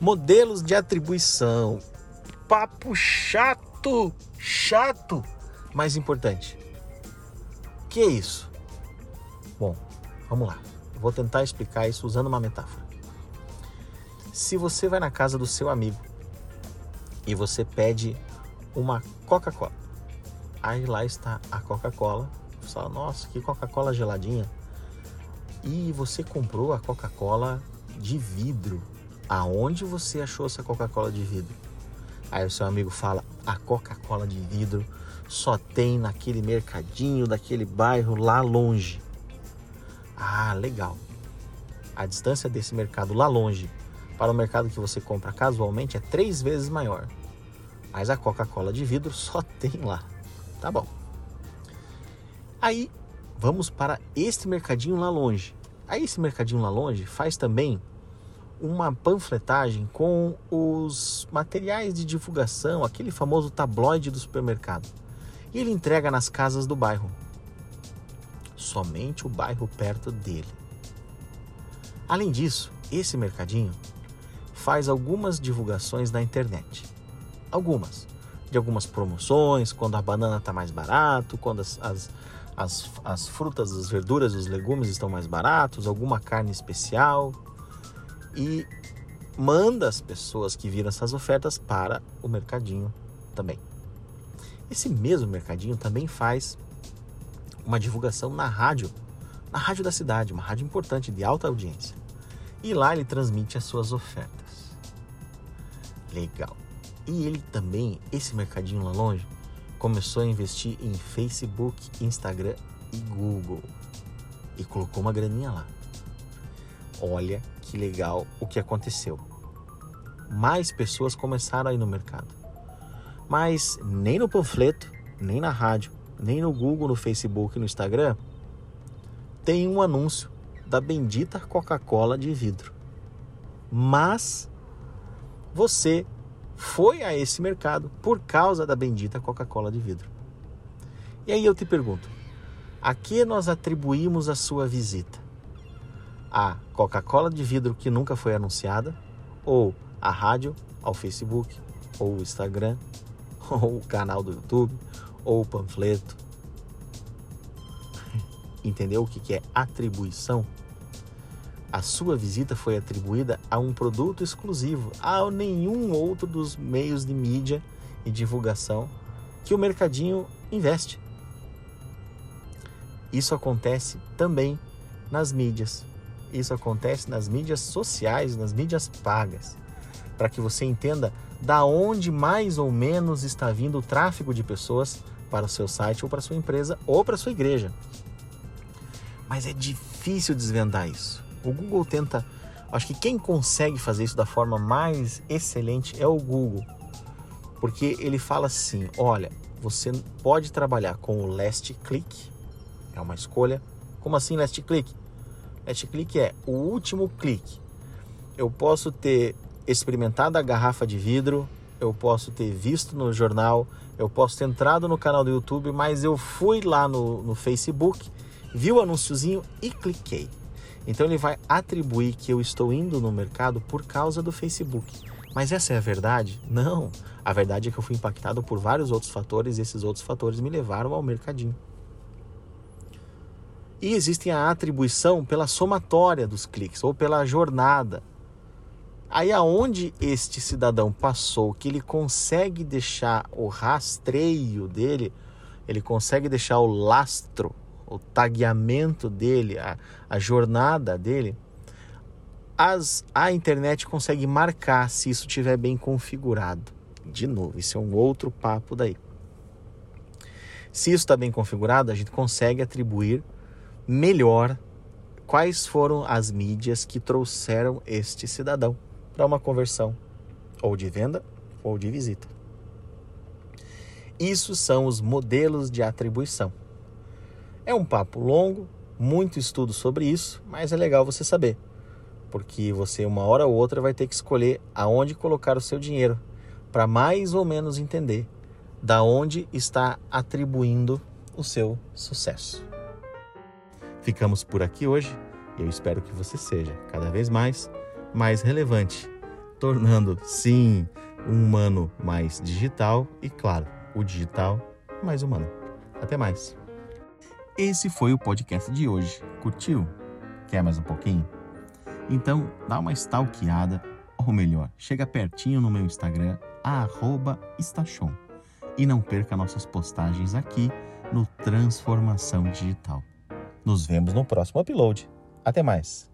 Modelos de atribuição. Papo chato, chato, mas importante. Que é isso? Bom, vamos lá. Vou tentar explicar isso usando uma metáfora. Se você vai na casa do seu amigo e você pede uma Coca-Cola, aí lá está a Coca-Cola. Você fala, nossa, que Coca-Cola geladinha. E você comprou a Coca-Cola de vidro aonde você achou essa Coca-Cola de vidro? Aí o seu amigo fala: a Coca-Cola de vidro só tem naquele mercadinho daquele bairro lá longe. Ah, legal. A distância desse mercado lá longe para o mercado que você compra casualmente é três vezes maior. Mas a Coca-Cola de vidro só tem lá. Tá bom. Aí vamos para este mercadinho lá longe. Aí esse mercadinho lá longe faz também uma panfletagem com os materiais de divulgação, aquele famoso tabloide do supermercado. E ele entrega nas casas do bairro. Somente o bairro perto dele. Além disso, esse mercadinho faz algumas divulgações na internet. Algumas. De algumas promoções, quando a banana está mais barato, quando as, as, as, as frutas, as verduras, os legumes estão mais baratos, alguma carne especial e manda as pessoas que viram essas ofertas para o mercadinho também. Esse mesmo mercadinho também faz uma divulgação na rádio, na rádio da cidade, uma rádio importante de alta audiência. E lá ele transmite as suas ofertas. Legal. E ele também, esse mercadinho lá longe, começou a investir em Facebook, Instagram e Google. E colocou uma graninha lá. Olha que legal o que aconteceu. Mais pessoas começaram a ir no mercado. Mas nem no panfleto, nem na rádio, nem no Google, no Facebook, no Instagram tem um anúncio da bendita Coca-Cola de vidro. Mas você foi a esse mercado por causa da bendita Coca-Cola de vidro. E aí eu te pergunto: a que nós atribuímos a sua visita? A Coca-Cola de vidro que nunca foi anunciada, ou a rádio, ao Facebook, ou o Instagram, ou o canal do YouTube, ou o panfleto. Entendeu o que é atribuição? A sua visita foi atribuída a um produto exclusivo, a nenhum outro dos meios de mídia e divulgação que o mercadinho investe. Isso acontece também nas mídias isso acontece nas mídias sociais, nas mídias pagas, para que você entenda da onde mais ou menos está vindo o tráfego de pessoas para o seu site ou para a sua empresa ou para a sua igreja. Mas é difícil desvendar isso. O Google tenta, acho que quem consegue fazer isso da forma mais excelente é o Google. Porque ele fala assim: olha, você pode trabalhar com o last click, é uma escolha. Como assim last click? Last click é o último clique. Eu posso ter experimentado a garrafa de vidro, eu posso ter visto no jornal, eu posso ter entrado no canal do YouTube, mas eu fui lá no, no Facebook, vi o anúnciozinho e cliquei. Então ele vai atribuir que eu estou indo no mercado por causa do Facebook. Mas essa é a verdade? Não. A verdade é que eu fui impactado por vários outros fatores e esses outros fatores me levaram ao mercadinho. E existe a atribuição pela somatória dos cliques ou pela jornada. Aí aonde este cidadão passou, que ele consegue deixar o rastreio dele, ele consegue deixar o lastro, o tagueamento dele, a, a jornada dele, as, a internet consegue marcar se isso estiver bem configurado. De novo, isso é um outro papo daí. Se isso está bem configurado, a gente consegue atribuir melhor quais foram as mídias que trouxeram este cidadão para uma conversão, ou de venda ou de visita. Isso são os modelos de atribuição. É um papo longo, muito estudo sobre isso, mas é legal você saber, porque você uma hora ou outra vai ter que escolher aonde colocar o seu dinheiro para mais ou menos entender da onde está atribuindo o seu sucesso. Ficamos por aqui hoje e eu espero que você seja cada vez mais mais relevante, tornando sim um humano mais digital e claro, o digital mais humano. Até mais. Esse foi o podcast de hoje. Curtiu? Quer mais um pouquinho? Então, dá uma stalkeada, ou melhor, chega pertinho no meu Instagram, @estachon. E não perca nossas postagens aqui no Transformação Digital. Nos vemos no próximo upload. Até mais.